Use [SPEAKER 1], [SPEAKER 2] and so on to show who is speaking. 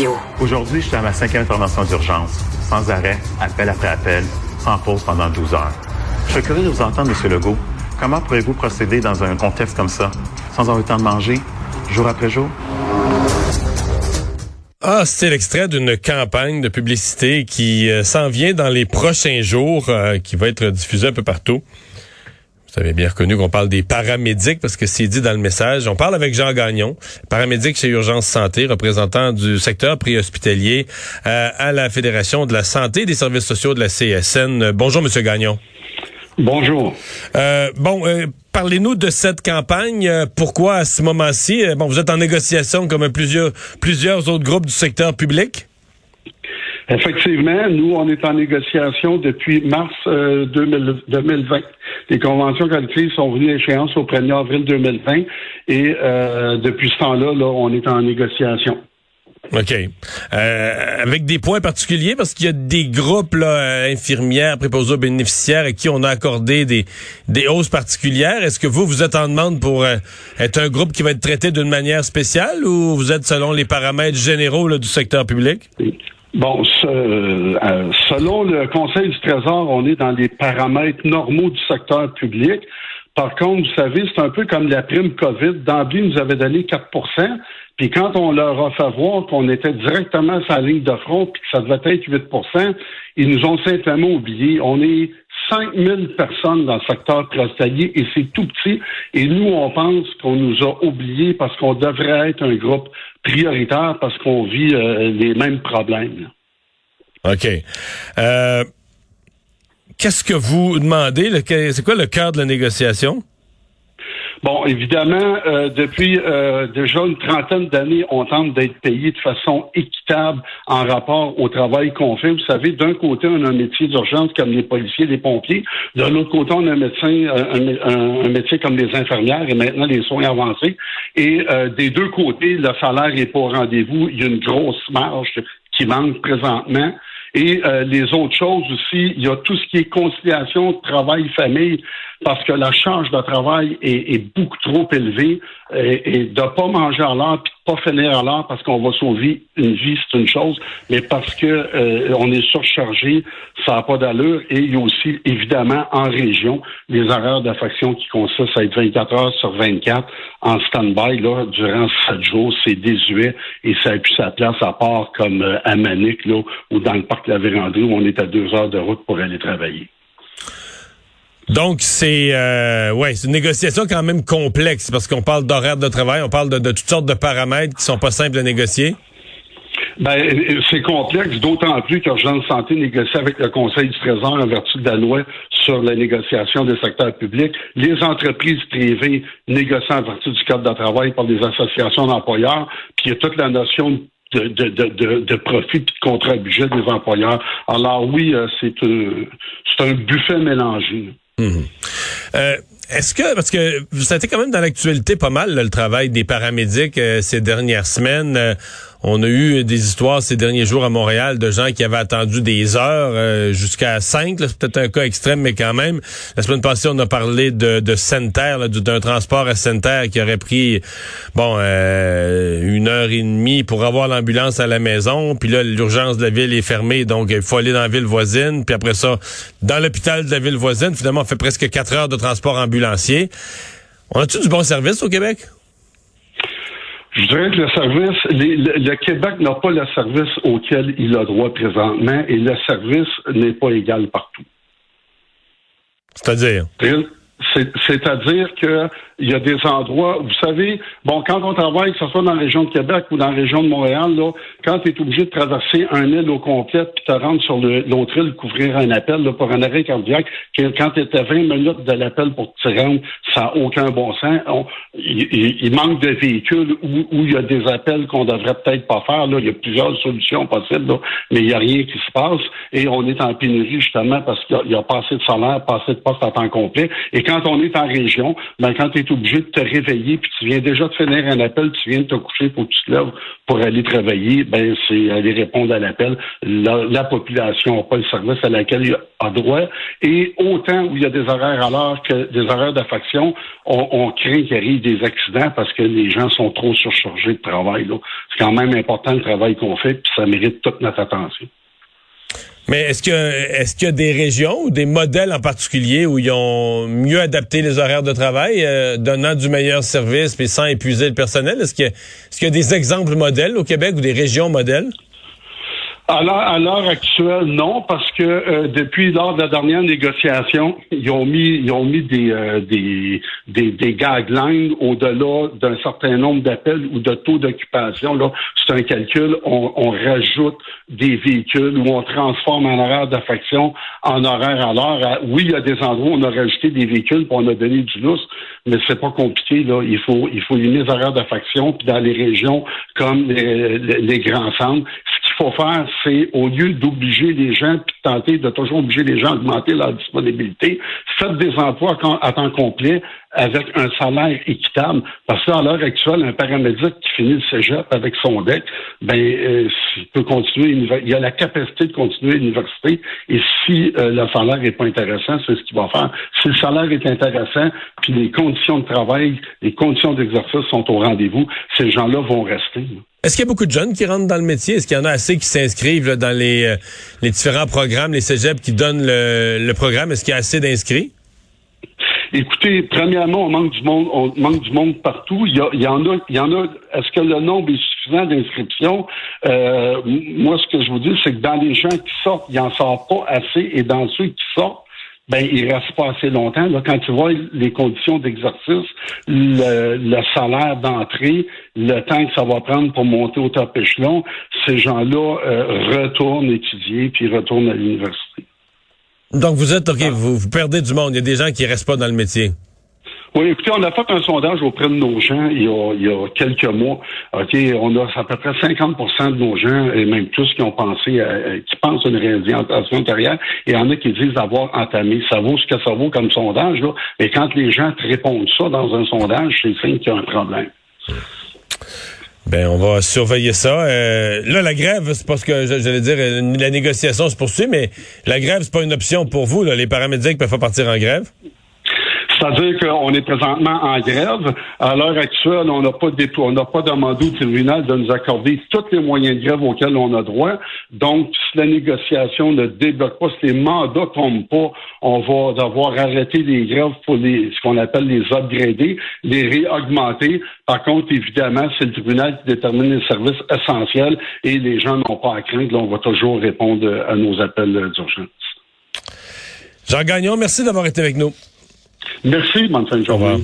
[SPEAKER 1] Radio.
[SPEAKER 2] Aujourd'hui, je suis à ma cinquième intervention d'urgence. Sans arrêt, appel après appel, sans pause pendant 12 heures. Je suis curieux de vous entendre, M. Legault. Comment pourrez-vous procéder dans un contexte comme ça, sans avoir le temps de manger, jour après jour?
[SPEAKER 3] Ah, c'est l'extrait d'une campagne de publicité qui euh, s'en vient dans les prochains jours, euh, qui va être diffusée un peu partout. Vous avez bien reconnu qu'on parle des paramédics parce que c'est dit dans le message. On parle avec Jean Gagnon, paramédic chez Urgence Santé, représentant du secteur préhospitalier euh, à la Fédération de la santé et des services sociaux de la CSN. Bonjour, Monsieur Gagnon.
[SPEAKER 4] Bonjour.
[SPEAKER 3] Euh, bon, euh, parlez-nous de cette campagne. Euh, pourquoi à ce moment-ci, bon, vous êtes en négociation comme plusieurs plusieurs autres groupes du secteur public?
[SPEAKER 4] Effectivement, nous, on est en négociation depuis mars 2020. Les conventions collectives sont venues à échéance au 1er avril 2020 et depuis ce temps-là, là, on est en négociation.
[SPEAKER 3] OK. Euh, avec des points particuliers, parce qu'il y a des groupes là, infirmières, préposés aux bénéficiaires à qui on a accordé des, des hausses particulières. Est-ce que vous, vous êtes en demande pour euh, être un groupe qui va être traité d'une manière spéciale ou vous êtes selon les paramètres généraux là, du secteur public?
[SPEAKER 4] Bon, euh, selon le Conseil du Trésor, on est dans les paramètres normaux du secteur public. Par contre, vous savez, c'est un peu comme la prime COVID. D'emblée, nous avait donné 4% puis quand on leur a fait voir qu'on était directement sur la ligne de front puis que ça devait être 8% ils nous ont simplement oublié. On est 5000 personnes dans le secteur hospitalier et c'est tout petit. Et nous, on pense qu'on nous a oubliés parce qu'on devrait être un groupe prioritaire parce qu'on vit euh, les mêmes problèmes.
[SPEAKER 3] OK. Euh, Qu'est-ce que vous demandez? C'est quoi le cœur de la négociation?
[SPEAKER 4] Bon, évidemment, euh, depuis euh, déjà une trentaine d'années, on tente d'être payé de façon équitable en rapport au travail qu'on fait. Vous savez, d'un côté, on a un métier d'urgence comme les policiers, les pompiers. De l'autre côté, on a un médecin, euh, un, métier comme les infirmières et maintenant les soins avancés. Et des deux côtés, le salaire n'est pas au rendez-vous. Il y a une grosse marge qui manque présentement. Et les autres choses aussi, il y a tout ce qui est conciliation travail-famille parce que la charge de travail est, beaucoup trop élevée et, de ne pas manger à l'heure puis de pas finir à l'heure parce qu'on va sauver une vie, c'est une chose, mais parce que euh, on est surchargé, ça n'a pas d'allure. Et il y a aussi, évidemment, en région, les horaires d'affection qui consistent à être 24 heures sur 24 en stand-by là, durant 7 jours. C'est désuet et ça a plus sa place à part comme euh, à Manic, là, ou dans le parc la Vérandrie où on est à deux heures de route pour aller travailler.
[SPEAKER 3] Donc c'est euh, ouais, c'est une négociation quand même complexe parce qu'on parle d'horaire de travail, on parle de, toutes sortes de paramètres qui sont pas simples à négocier.
[SPEAKER 4] Ben, c'est complexe, d'autant plus qu'Urgence Santé négocie avec le Conseil du Trésor en vertu de la loi sur la négociation des secteurs publics. Les entreprises privées négocient en vertu du Code de travail par des associations d'employeurs, puis il y a toute la notion de, de, de, de, profit et de contrat budget des employeurs. Alors oui, euh, c'est un, buffet mélangé.
[SPEAKER 3] Mhm. Euh, est-ce que, parce que ça a quand même dans l'actualité pas mal, le travail des paramédics euh, ces dernières semaines. Euh, on a eu des histoires ces derniers jours à Montréal de gens qui avaient attendu des heures euh, jusqu'à 5. C'est peut-être un cas extrême, mais quand même. La semaine passée, on a parlé de, de Center, d'un transport à Center qui aurait pris bon euh, une heure et demie pour avoir l'ambulance à la maison. Puis là, l'urgence de la ville est fermée, donc il faut aller dans la ville voisine. Puis après ça, dans l'hôpital de la ville voisine, finalement, on fait presque quatre heures de transport ambulancier. On a-tu du bon service au Québec?
[SPEAKER 4] Je dirais que le service, le, Québec n'a pas le service auquel il a droit présentement et le service n'est pas égal partout.
[SPEAKER 3] C'est-à-dire?
[SPEAKER 4] C'est-à-dire que il y a des endroits, vous savez, bon, quand on travaille, que ce soit dans la région de Québec ou dans la région de Montréal, là, quand tu es obligé de traverser un île au complet puis te rendre sur l'autre île, couvrir un appel là, pour un arrêt cardiaque, quand tu es à 20 minutes de l'appel pour te rendre, ça n'a aucun bon sens. il, manque de véhicules où, il y a des appels qu'on devrait peut-être pas faire. Là. Il y a plusieurs solutions possibles, mais il n'y a rien qui se passe. Et on est en pénurie justement parce qu'il n'y a, pas assez de salaire, pas assez de postes à temps complet. Et quand on est en région, ben, quand tu obligé de te réveiller, puis tu viens déjà de finir un appel, tu viens de te coucher, pour que tu te lèves pour aller travailler, ben c'est aller répondre à l'appel. La, population n'a pas le service à laquelle il a droit. Et autant où il y a des horaires à l'heure que des horaires d'affection, on, on craint qu'il arrive des accidents parce que les gens sont trop surchargés de travail. C'est quand même important le travail qu'on fait, puis ça mérite toute notre attention.
[SPEAKER 3] Mais est-ce que est-ce qu'il y a des régions ou des modèles en particulier où ils ont mieux adapté les horaires de travail, euh, donnant du meilleur service mais sans épuiser le personnel? Est-ce qu'il y, y, a des exemples modèles au Québec ou des régions modèles?
[SPEAKER 4] À l'heure actuelle, non, parce que euh, depuis lors de la dernière négociation, ils ont mis ils ont mis des euh, des, des, des au-delà d'un certain nombre d'appels ou de taux d'occupation. Là, c'est un calcul. On, on, rajoute des véhicules ou on transforme un horaire d'affection en horaire à l'heure. Oui, il y a des endroits où on a rajouté des véhicules, pour on a donné du lousse, mais c'est pas compliqué. Là, il faut il faut limiter les horaires d'affection. Puis dans les régions comme les, les grands centres, faut faire, c'est au lieu d'obliger les gens, puis de tenter de toujours obliger les gens à augmenter leur disponibilité, faites des emplois à temps complet avec un salaire équitable. Parce qu'à l'heure actuelle, un paramédic qui finit le cégep avec son deck, ben, euh, il peut continuer, il a la capacité de continuer l'université. Et si euh, le salaire n'est pas intéressant, c'est ce qu'il va faire. Si le salaire est intéressant, puis les conditions de travail, les conditions d'exercice sont au rendez-vous, ces gens-là vont rester.
[SPEAKER 3] Est-ce qu'il y a beaucoup de jeunes qui rentrent dans le métier? Est-ce qu'il y en a assez qui s'inscrivent dans les, euh, les différents programmes, les cégeps qui donnent le, le programme? Est-ce qu'il y a assez d'inscrits?
[SPEAKER 4] Écoutez, premièrement, on manque du monde, on manque du monde partout. Il y, il y en a, il y en a. Est-ce que le nombre est suffisant d'inscriptions? Euh, Moi, ce que je vous dis, c'est que dans les gens qui sortent, il en sort pas assez, et dans ceux qui sortent, ben il reste pas assez longtemps. Là, quand tu vois les conditions d'exercice, le, salaire d'entrée, le temps que ça va prendre pour monter au top échelon, ces gens-là euh, retournent étudier puis retournent à l'université.
[SPEAKER 3] Donc vous êtes, OK, vous, perdez du monde. Il y a des gens qui restent pas dans le métier.
[SPEAKER 4] Oui, écoutez, on a fait un sondage auprès de nos gens il y a, quelques mois. OK, on a à peu près 50% de nos gens, et même tous qui ont pensé, qui pensent à une réorientation intérieure, et il y en a qui disent avoir entamé. Ça vaut ce que ça vaut comme sondage, là. Mais quand les gens répondent ça dans un sondage, c'est signe qu'il y a un problème.
[SPEAKER 3] Ben, on va surveiller ça. Euh, là, la grève, c'est parce que j'allais dire la négociation se poursuit, mais la grève, c'est pas une option pour vous. Là. Les paramédics peuvent pas partir en grève?
[SPEAKER 4] C'est-à-dire qu'on est présentement en grève. À l'heure actuelle, on n'a pas, on n'a pas demandé au tribunal de nous accorder tous les moyens de grève auxquels on a droit. Donc, si la négociation ne débloque pas, si les mandats tombent pas, on va devoir arrêter les grèves pour les, ce qu'on appelle les upgrader, les réaugmenter. Par contre, évidemment, c'est le tribunal qui détermine les services essentiels et les gens n'ont pas à craindre. Là, on va toujours répondre à nos appels d'urgence.
[SPEAKER 3] Jean Gagnon, merci d'avoir été avec nous.
[SPEAKER 4] Merci, bonne fin.